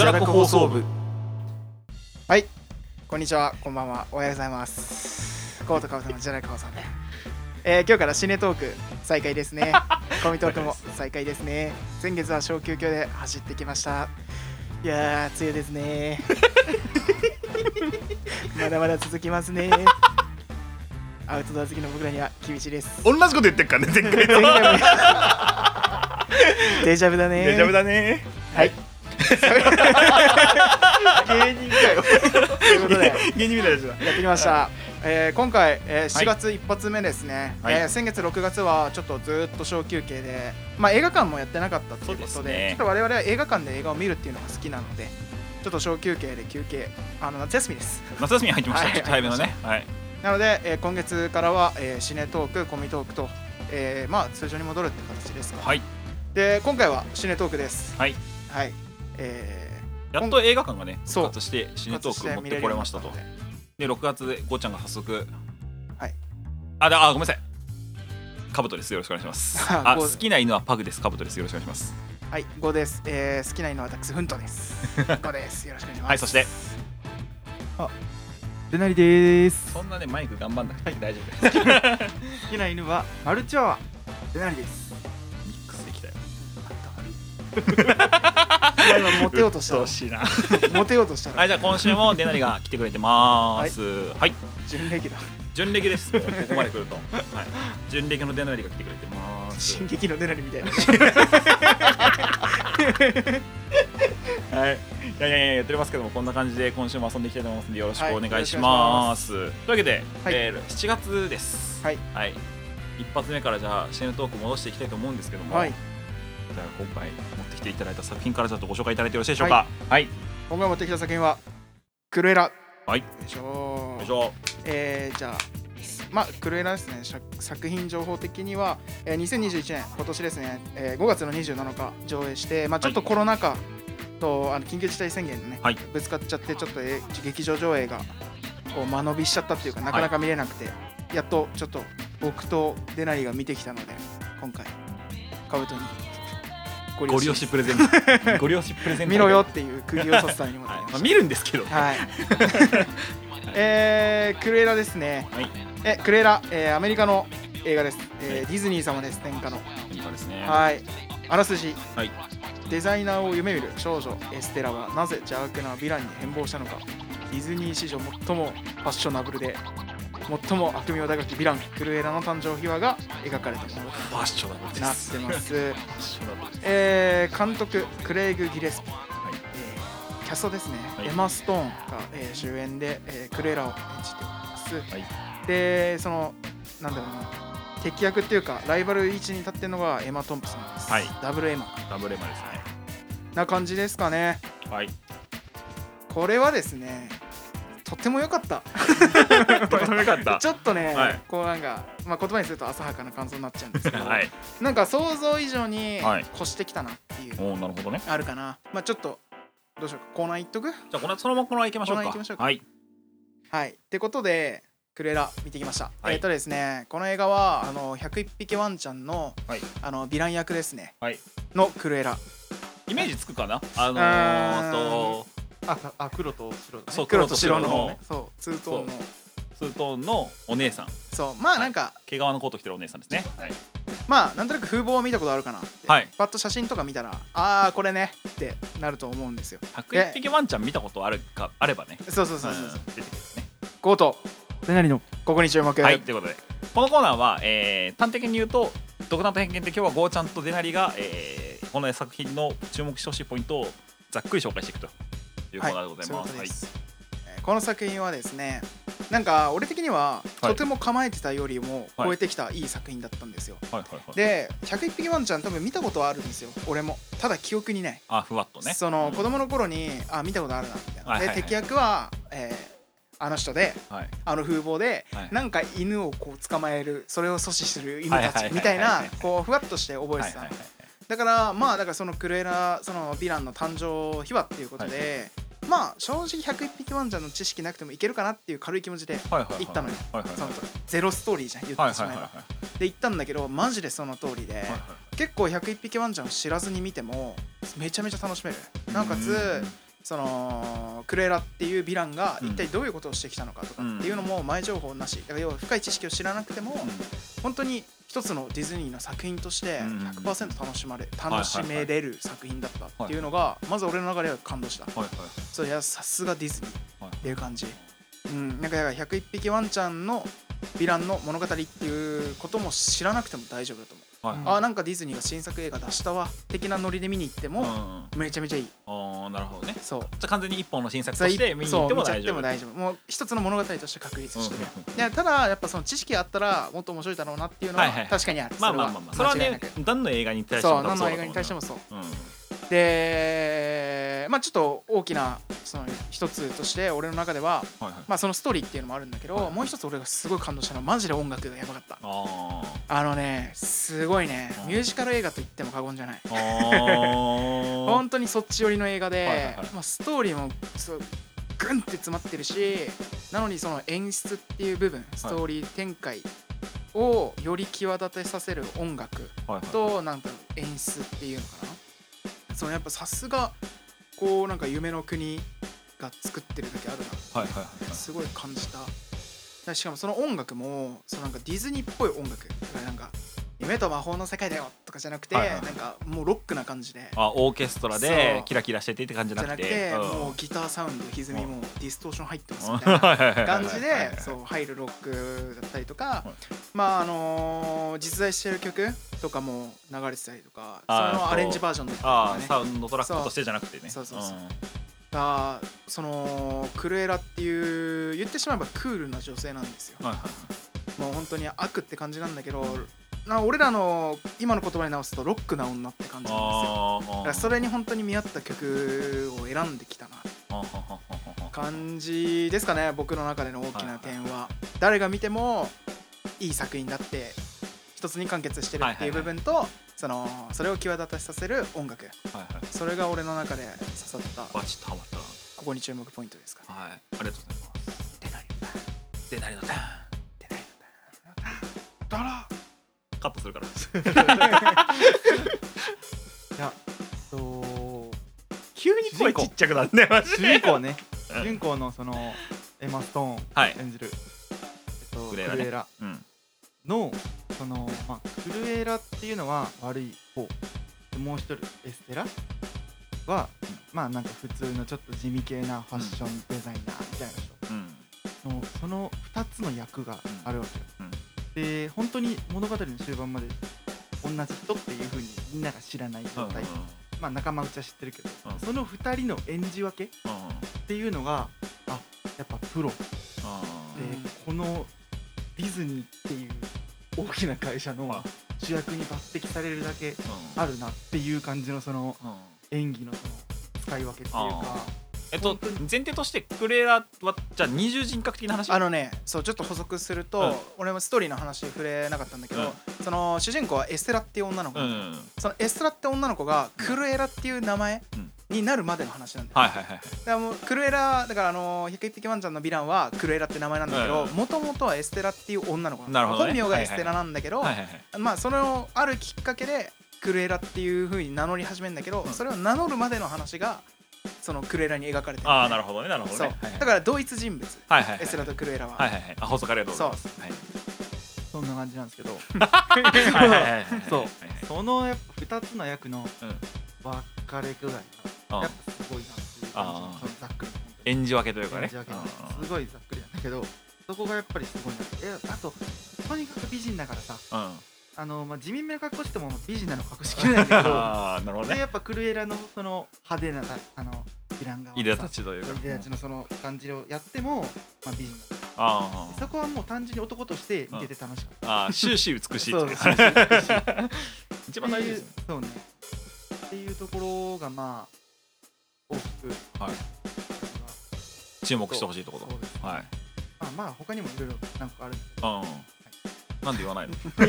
じゃらく放送部。はい。こんにちは。こんばんは。おはようございます。コートカブトのジャラク放送部えー、今日からシネトーク再開ですね。コミトークも再開ですね。先月は小休憩で走ってきました。いやー梅雨ですね。まだまだ続きますね。アウトドア好きの僕らには厳しいです。同じこと言ってっからね前回と前回もデジャブだね。大丈夫だね。はい 芸人かよ。ということで芸人みたいなやつだやってきました、えー今回、えー4月一発目ですね、はい。えー先月6月はちょっとずっと小休憩で、まあ、映画館もやってなかったっていうことでね。ちょっと我々は映画館で映画を見るっていうのが好きなのでちょっと小休憩で休憩あの夏休みです。夏休み入ってました。はい。早めのね。はい。なので、えー今月からは、えーシネトークコミトークと、えーまあ通常に戻るって形ですか、はい。で今回はシネトークです。はい。はいえやっと映画館がね復活してー、シネトーク持ってこれましたと。で。で6月でゴーちゃんが早速。はい。あだあごめんなさい。カブトです。よろしくお願いします。あ好きな犬はパグです。カブトです。よろしくお願いします。はい、5です。えー、好きな犬は私、フントです。5です。よろしくお願いします。はいそして。デナリです。そんなねマイク頑張んなくて大丈夫 好きな犬はマルチワワ。デナリです。ミックスできたよ今モテようとしたうっとうしいな。ら、モテようとしたら、はいじゃあ今週もデナリが来てくれてます。はい。準レギュラー。準レギュです。ここまで来ると。はい。準レギュのデナリが来てくれてます。進撃のデナリみたいな。はい、いやいやいややっておりますけどもこんな感じで今週も遊んでいきたいと思いますのでよろしくお願いします。というわけで、はい。えー7月です。はい、一発目からじゃあシェーヌトーク戻していきたいと思うんですけども、はい。じゃあ今回持っていただいた作品からちょっとご紹介いただいてよろしいでしょうか。はい。今回持ってきた作品は、クルエラ。はい。よいしょよいしょ。えー、じゃあ、まあ、クルエラですね。作品情報的には、えー、2021年、今年ですね、えー、5月の27日上映して、まあ、ちょっとコロナ禍と、あの緊急事態宣言のね、はいぶつかっちゃって、ちょっと、えー劇場上映がこう間延びしちゃったっていうか、なかなか見れなくて、やっとちょっと僕とデナリが見てきたので、今回、カブトにごご利用しプレゼント。ご利用しプレゼント。見ろよっていう釘を刺すために持ってはい。きまあ見るんですけど。た。はい。えー、クルエラですね。はい。え、クルエラ、えー、アメリカの映画です。えーはいディズニー様です、天下の。ですね。はい。あらすじ。はいデザイナーを夢見る少女エステラはなぜ邪悪なヴィランに変貌したのか。ディズニー史上最もファッショナブルで最も悪名高きヴィランクルエラの誕生秘話が描かれたものファッショナなっ。てます。えー、監督クレイグ・ギレスピ、はい。えーキャストですね、はい。エマ・ストーンが、えー主演で、えークレイラを演じております、はい。でそのなんだろうな。敵役っていうかライバル位置に立ってるのがエマ・トンプソンです、はい。ダブルエマ。ダブルエマですね。な感じですかね。はい。これはですねとっても良かった とてもよかった。ちょっとね、はいこうなんか、まあ、言葉にすると浅はかな感想になっちゃうんですけど、はい。なんか想像以上にはい越してきたなっていう、おおなるほどね。あるかなまあちょっとどうしようかコーナーいっとく？じゃあこのそのままこのまま行きましょうか。行きましょうかはい。はい。ってことで、クレラ見てきました。はいえっ、とですね、この映画は、あの、101匹ワンちゃんの、はいあの、ヴィラン役ですね。はいのクルエラ。イメージつくかな？あのーとあ、あ黒と白だね。そう黒と白の黒と白のね。そう、ツートーンの。ツートーンのお姉さんそう、まあなんか、毛皮のコート着てるお姉さんですねはいまあなんとなく風貌は見たことあるかなって。はいパッと写真とか見たら、ああ、これねってなると思うんですよ。101匹ワンちゃん見たことあるかあればねそうそうそうそう。うん出てくるねゴート、デナリの。ここに注目。はいということでこのコーナーは、えー端的に言うと独断と偏見で今日はゴーちゃんとデナリが、えーこの作品の注目してほしいポイントをざっくり紹介していくというコーナーでございそういうます。はいことです。えーこの作品はですねなんか俺的にははい。とても構えてたよりもはい。超えてきたいい作品だったんですよ、はいはいはい。で101匹ワンちゃん多分見たことはあるんですよ俺も。ただ記憶にない、あふわっとね。そのうん。子供の頃にあ見たことあるなみたいな、はいはい敵役は、えーあの人ではい。あの風貌で、はい。なんか犬をこう捕まえるそれを阻止する犬たちみたいなこうふわっとして覚えてた、はいはいはいだからまあだからそのクルエラそのヴィランの誕生秘話っていうことで、まあ正直101匹ワンちゃんの知識なくてもいけるかなっていう軽い気持ちで行ったのよ。そのゼロストーリーじゃん言ってしまえば、で行ったんだけどマジでその通りで、結構101匹ワンちゃんを知らずに見てもめちゃめちゃ楽しめる。なおかつうんそのクレーラっていうヴィランがうん。一体どういうことをしてきたのかとかっていうのも前情報なし。だから要は深い知識を知らなくても本当に一つのディズニーの作品としてうん。100%楽しまれはい楽しめれる作品だったっていうのがまず俺の中では感動した。そういやさすがディズニーはい。っていう感じ。うん。なんかだから101匹ワンちゃんのヴィランの物語っていうことも知らなくても大丈夫だと思う。あーなんかディズニーが新作映画出したわ的なノリで見に行ってもめちゃめちゃいいあなるほどね。そう。じゃあ完全に一本の新作として見に行っても大丈夫。も大丈夫。もう一つの物語として確立して。るうんただやっぱその知識あったらもっと面白いだろうなっていうのは確かにある。まあまあまあまあ。それはね何の映画に対してもそう何の映画に対してももそう。うん。でまあちょっと大きなその一つとして俺の中でははいはい。まあそのストーリーっていうのもあるんだけど、はいもう一つ俺がすごい感動したのはマジで音楽がやばかった。ああのねすごいね。ミュージカル映画と言っても過言じゃない。本当にそっち寄りの映画で、はいはいはい。まあ、ストーリーもそうグンって詰まってるしなのにその演出っていう部分ストーリー展開をより際立てさせる音楽はいはい。となんか演出っていうのかな。そのやっぱさすがこうなんか夢の国が作ってるだけあるなはいはいはいすごい感じた。だしかもその音楽もそのなんかディズニーっぽい音楽。なんか夢と魔法の世界だよとかじゃなくて、はいはい。なんかもうロックな感じで。あオーケストラそう。でキラキラしててって感じじゃななくて、うん。もうギターサウンド歪みもディストーション入ってますうんみたいな はいはいはいはい感じはいはいでそう入るロックだったりとか、はい。まああのー実在してる曲とかも流れてたりとかそのアレンジバージョンだったりとあかねウンドトラックとしてじゃなくてね。そう。そうそうう。ん。がそのクルエラっていう言ってしまえばクールな女性なんですよ。はいはい。もう本当に悪って感じなんだけどな俺らの今の言葉に直すとロックな女って感じなんですよ。だあからそれに本当に見合った曲を選んできたな。あ感じですかね僕の中での大きな点は。誰が見てもいい作品だって一つに完結してるっていう部分とそのそれを際立たさせる音楽。それが俺の中で刺さったバチッとハマった。なここに注目ポイントですかね。はい。ありがとうございます。でなりでな。りのターンでなりだらカットするから。いやそう急に声ちっちゃくなるね。マジ主で人公ね。うん。主人公のそのエマ・ストーンはい。演じる、えっと、ククレーラね。ルエラ。うん。のその、まあ、クルエラっていうのは悪い方。でもう一人エステラ？は、まあなんか普通のちょっと地味系なファッションデザイナーみたいな人。うん。のその2つの役があるわけよ、うんで本当に物語の終盤まで同じ人っていう風にみんなが知らない状態、まあ仲間内は知ってるけど、うん。その2人の演じ分けっていうのがあやっぱプロ。で、あこのディズニーっていう大きな会社のはい主役に抜擢されるだけーあるなっていう感じのその演技のその使い分けっていうあかえっと前提としてクルエラはじゃあ二重人格的な話？あのねそうちょっと補足すると、うん。俺もストーリーの話触れなかったんだけど、うん。その主人公はエステラっていう女の子、うんそのエステラって女の子がクルエラっていう名前うん。になるまでの話なんだよ、はいはいはいだからもうクルエラだからあのー101匹ワンちゃんのヴィランはクルエラって名前なんだけどうん。もともとはエステラっていう女の子なね。本名がエステラなんだけど、はいはいはい。まあそのあるきっかけでクルエラっていう風に名乗り始めるんだけど、うん。それを名乗るまでの話がそのクルエラに描かれてる、ああなるほどねなるほどそう。ねはいはい。だから同一人物。はいはいはい。エステラとクルエラは、はいはいはい。あ補足ありがとう。ございますはい。そんな感じなんですけど。はいはいはいはい。そう。そのやっぱ2つの役のうん。分かれ具合あがやっぱすごいなっていう感じのそのざっくり。演じ分けというかね。演じ分けすごいざっくりなんだけどそこがやっぱりすごいなえあととにかく美人だからさ。うんうんあの、まあ、地味めの格好しても美人なの隠しきれないんだけど ああなるほどね。でやっぱクルエラのその派手なあのヴィラン側いでたちというか。いでたちのその感じをやっても、まあ、美人だあそこはもう単純に男として見てて楽しかっあああ終始美しいた。っていう。そうそう 一番大事ですよね。そうね。っていうところがまあ大きく。はい。注目してほしいところ。そうですね。はい。まあまあ他にもいろいろなんかあるんで。すけうんなんで言わないの？ど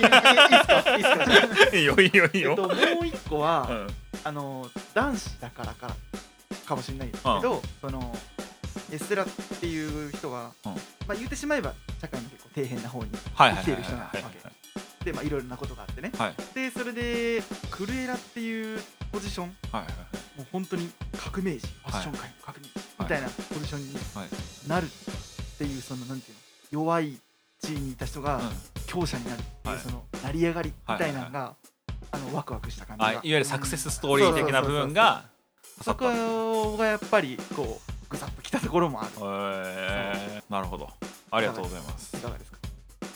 いいよいいよいいよ。えっともう一個は、うん。あの男子だからかかもしれないですけど、そのエステラっていう人が、うん。まあ言ってしまえば社会の結構底辺な方にはいはいはい生きている人なわはいけ。でまあいろいろなことがあってね。はい。でそれでクルエラっていうポジションはいはいもう本当に革命児ファッション界の革命児みたいなポジションにはい。なるっていうそのなんていうの弱い地位にいた人がうん強者になるっていうはい。その成り上がりみたいなのがあのワクワクした感じが。あいわゆるサクセスストーリー的な部分がそこがやっぱりこうぐさっときたところもある。えー。なるほど。ありがとうございます。いかがですか？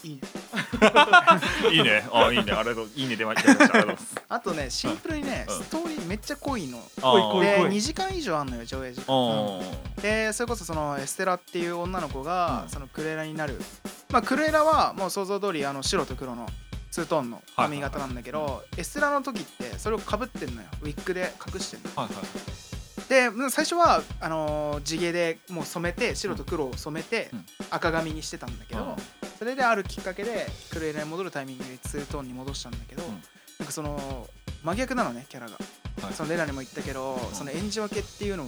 いい いいね。あいいね。ありがとう。いいね出ました。ありがとうございます。あとねシンプルにね、うん。ストーリーめっちゃ濃いの。で濃い濃い2時間以上あんのよ上映時間。でそれこそそのエステラっていう女の子が、うん。そのクレラになるまあクレラはもう想像通りあの白と黒のツートーンの髪型なんだけど、エステラの時ってそれをかぶってんのよ。ウィッグで隠してんのはいはい。でうん最初はあのー地毛でもう染めて白と黒を染めてうん。赤髪にしてたんだけど、うん。それであるきっかけでクレラに戻るタイミングでツートーンに戻したんだけど、うん。なんかその真逆なのねキャラが、はい。そのレナにも言ったけど、その演じ分けっていうのを、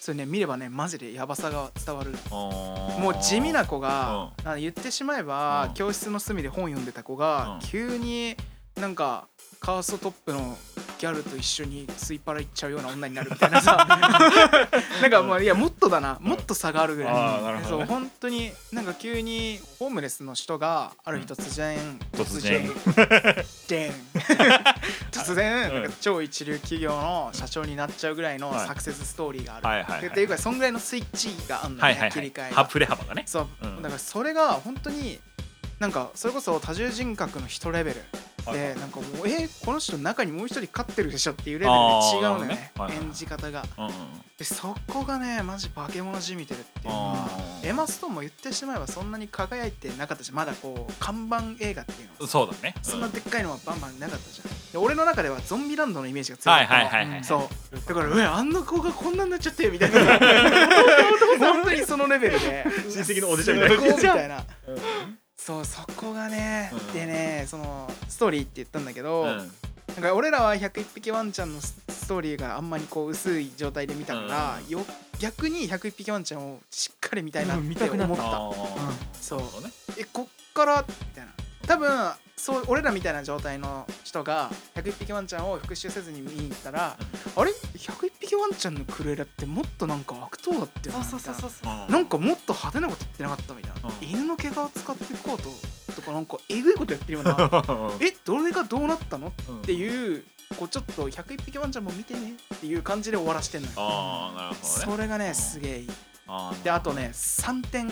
それね見ればねマジでヤバさが伝わる。ももう地味な子が、あ言ってしまえば、うん。教室の隅で本読んでた子が、うん。急になんかカーストトップのギャルと一緒にスイパラ行っちゃうような女になるみたいなさ。なんかもういやもっとだな。もっと差があるぐらい、ねそう本当になんか急にホームレスの人がある日突然、突然。でん突然 なんか超一流企業の社長になっちゃうぐらいのはい。サクセスストーリーがある、はいはいはいっていうかそんぐらいのスイッチがあるのね、はいはいは切り替えが。いは振れ幅がね。そう、うん。だからそれが本当になんかそれこそ多重人格の人レベル。はいでなんかもうえーこの人中にもう一人勝ってるでしょっていうレベルで違うのね。ね。はいはい演じ方が。うんうんでそこがねマジ化け物じみてるっていうエマ・ストーンも言ってしまえばそんなに輝いてなかったしまだこう看板映画っていうの。はそうだね。そんなでっかいのはバンバンなかったじゃん。で俺の中ではゾンビランドのイメージが強い。はいはいはいそう。だから「うわあんな子がこんなになっちゃって」みたいな。本当にそのレベルで。親戚のおじちゃんみたいな。最高みたいな。うんそうそこがね、うん。でねそのストーリーって言ったんだけど、うん。なんか俺らは101匹ワンちゃんのスストーリーがあんまりこう薄い状態で見たから、うん。よ逆に101匹ワンちゃんをしっかり見たいなって思った、そう。ね。えこっから？みたいな。多分そう俺らみたいな状態の人が101匹ワンちゃんを復習せずに見に行ったら、あれ？101匹ワンちゃんのクルエラってもっとなんか悪党だってそうそうそうそうそう。うん。なんかもっと派手なこと言ってなかったみたいな、うん。犬の毛皮を使っていこうととかなんかえぐいことやってるような。えどれがどうなったのうんっていうこうちょっと101匹ワンちゃんも見てねっていう感じで終わらしてんのよ。ああなるほどね。それがねうん。すげえいい。あーであとね3点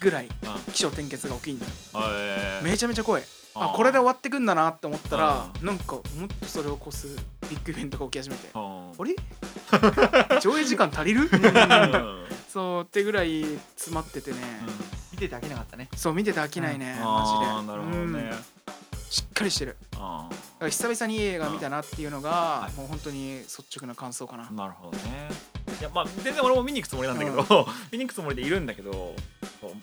ぐらいうん。起承転結が起きんのよ。えー。めちゃめちゃ怖いあー。これで終わってくんだなって思ったらうなんかもっとそれを越すビッグイベントが起き始めてうんあれ？上映時間足りる？うん。そうってぐらい詰まっててね。見てて飽きなかったね。そう見てて飽きないねあマジで。ーなるほどうん。ねしっかりしてる。あ久々にいい映画見たなっていうのがはい。もう本当に率直な感想かな。ーなるほどね。いやまあ全然俺も見に行くつもりなんだけど、見に行くつもりでいるんだけど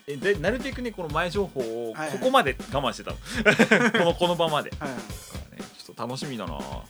でなるべくねこの前情報をはい。はいここまで我慢してたの、このこの場まで。だはい。からねちょっと楽しみだな。あちょっ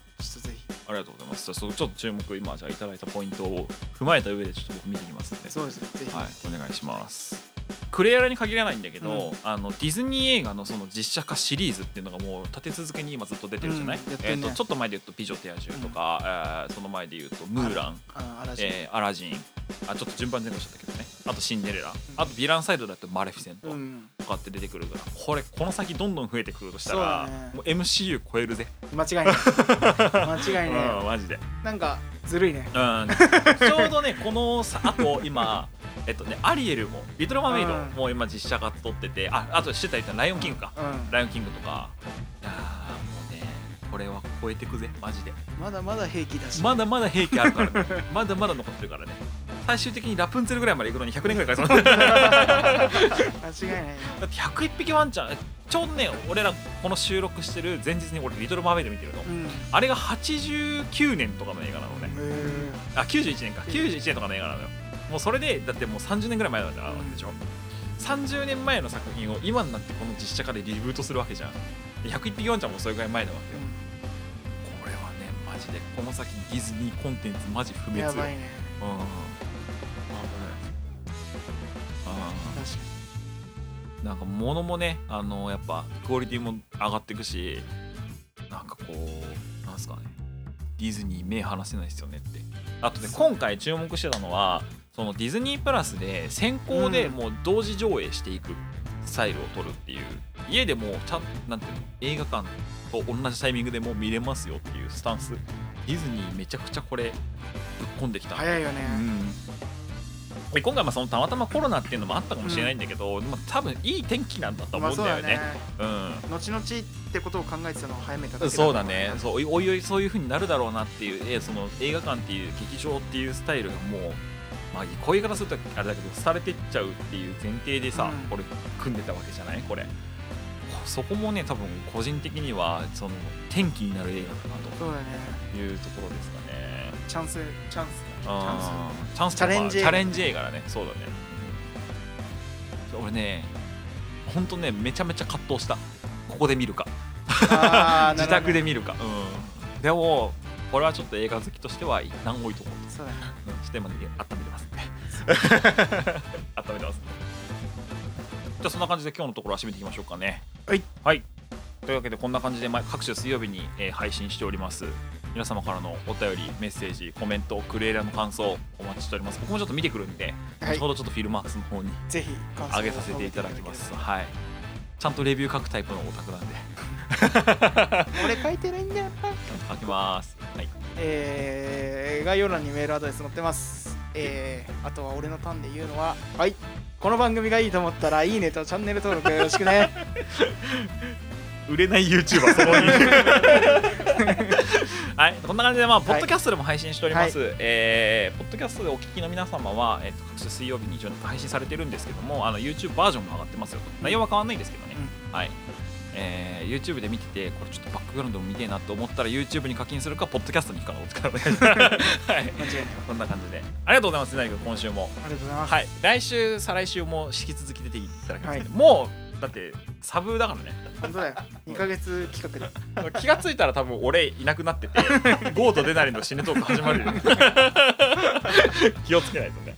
とぜひ。りがとうございます。じゃあそうちょっと注目今じゃあいただいたポイントを踏まえた上でちょっと僕見てきますんで。そうですね。ぜひはい、お願いします。クレアラに限らないんだけど、うん。あのディズニー映画のその実写化シリーズっていうのがもう立て続けに今ずっと出てるじゃない、えー、うんやってんね。とちょっと前で言うと「美女と野獣」とか、えーその前で言うと「ムーラン」あの嵐えーアラジン。あちょっと順番前後しちゃったけどね。あと「シンデレラ」あとヴィランサイドだと「マレフィセント」うん。とかって出てくるからこれこの先どんどん増えてくるとしたら、そうだね。もう MCU 超えるぜ、間違いない。間違いうんないマジで。なんかずるいね。うん、ちょうどねこのさあと今えっとねアリエルもリトル・マーメイドうん。も今実写化撮っててああとしてた言ったらライオンキングか、うん。ライオンキングとか。いやーもうねこれは超えてくぜマジで。まだまだ平気だし。まだまだ兵器あるからね。まだまだ残ってるからね。最終的にラプンツェルぐらいまで行くのに100年ぐらいかかりそうだ間違いないね。って101匹ワンちゃんちょうどね俺らこの収録してる前日に俺リトル・マーメイド見てるの。うん。あれが89年とかの映画なのね。へあ91年か。91年とかの映画なのよもうそれでだってもう30年ぐらい前なんだでしょ？30年前の作品を今になってこの実写化でリブートするわけじゃん。で101匹ワンちゃんもそれぐらい前なわけよ。これはねマジでこの先ディズニーコンテンツマジ不滅やばいね。うん。あこれあ確かなんか物もねあのやっぱクオリティも上がっていくしなんかこうなんすかね。ディズニー目離せないですよねって。あとで今回注目してたのはそのディズニープラスで先行でもう同時上映していくスタイルを取るっていう。家でもうちゃんなんていうの映画館と同じタイミングでもう見れますよっていうスタンス。ディズニーめちゃくちゃこれぶっ込んできた。早いよね、うん。で今回まあそのたまたまコロナっていうのもあったかもしれないんだけど、まあ、多分いい天気なんだと思うんだよね。うん。後々ってことを考えてたのを早めただけそうだね。そうおいおいそういう風になるだろうなっていうえその映画館っていう劇場っていうスタイルがもう、まあ、こういう言い方するとあれだけど廃れてっちゃうっていう前提でさ、うん。これ組んでたわけじゃない？これ。そこもね多分個人的にはその転機になる映画かなそうだね。というところですかね。チャンスチャンスチャンあーチャンスチャレンジ映画。チャレンジ映画だね。そうだね、うん俺ねほんとねめちゃめちゃ葛藤した。ここで見るか。自宅で見るか、うん、でもこれはちょっと映画好きとしては一旦置いとこうそうだねと、うん、してまで温めてますんで。温めてますんで。じゃあそんな感じで今日のところは締めていきましょうかね。はい、はい、というわけでこんな感じで毎各週水曜日に、えー配信しております。皆様からのお便りメッセージコメントクレーラーの感想お待ちしております。僕もちょっと見てくるんで、はい。後ほどちょっとフィルマークスの方にぜひ上げさせていただきます。はい。ちゃんとレビュー書くタイプのオタクなんで。俺書いてないんだよな書きます。はいえー、概要欄にメールアドレス載ってます。えー、あとは俺のターンで言うのは、はい、この番組がいいと思ったら、いいねとチャンネル登録よろしくね。売れない YouTuber その2 はい。こんな感じでまあポッドキャストでも配信しております、えーポッドキャストでお聞きの皆様は、えっと各種水曜日に一応配信されてるんですけどもあの YouTube バージョンも上がってますよと。内容は変わんないんですけどね、はいえー YouTube で見ててこれちょっとバックグラウンドも見てえなと思ったら YouTube に課金するかポッドキャストに行くかのお力お願い。しますはい。間違いない。こんな感じで。ありがとうございます成君今週も。ありがとうございます。はい。来週再来週も引き続き出ていただきます、ねはい。もうだってサブだからね。本当だよ。2ヶ月企画で。気がついたら多分俺いなくなってて ゴーとデナリの死ねトーク始まるよ。気をつけないとね、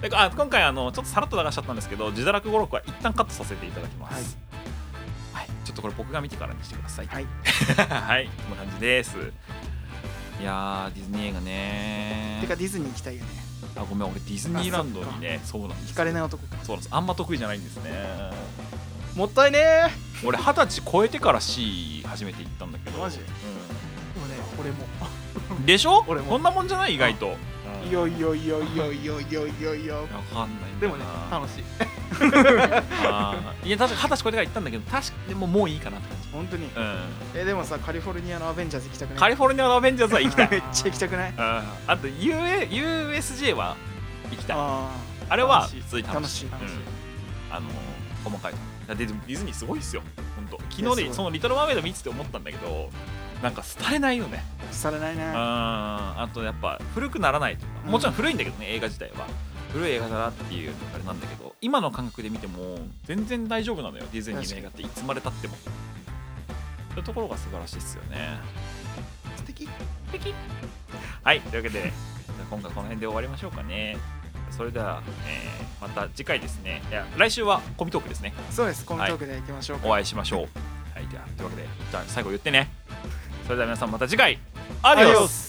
うん。であ今回あのちょっとさらっと流しちゃったんですけど自堕落語録は一旦カットさせていただきます。はい、これ僕が見てからにしてください。はい。はい。こんな感じです。いやーディズニー映画ね。てか、ディズニー行きたいよね。あごめん俺ディズニーランドにねそうなんです惹かれない男か。そうなんです。あんま得意じゃないんですね。もったいね俺二十歳超えてから C 初めて行ったんだけど。マジ？うー。でもね、俺も。ん、でしょ？俺も。こんなもんじゃない？意外と。いよいよいよいよいよいよいよいよ。わかんないでもねな楽しいあー。いや確か二十歳超えてから行ったんだけど確かでももういいかなって感じ。本当に。うえ、でもさ、カリフォルニアのアベンジャーズ行きたくない？んカリフォルニアのアベンジャーズは行きたい。めっちゃ行きたくない？うん。あと UA USJ は行きたい。ああれは楽しい。普通に楽しい。楽しい楽しい。うん。あの細かいだってでもディズニーすごいっすよ。本当。昨いやすごい。日でその「リトル・マーメイド」見てて思ったんだけどなんか廃れないよね。あ。されないね。ああとやっぱ古くならないというか。もちろん古いんだけどね、映画自体は。古い映画だなっていうあれなんだけど今の感覚で見ても全然大丈夫なのよ。ディズニーの映画っていつまでたっても。そういうところが素晴らしいですよね。素敵。はいというわけで今回この辺で終わりましょうかね。それでは、えーまた次回ですね。いや来週はコミトークですね。そうです、コントークで行きましょうか。お会いしましょう。はいではというわけでじゃあ最後言ってね。それでは皆さんまた次回。アディオス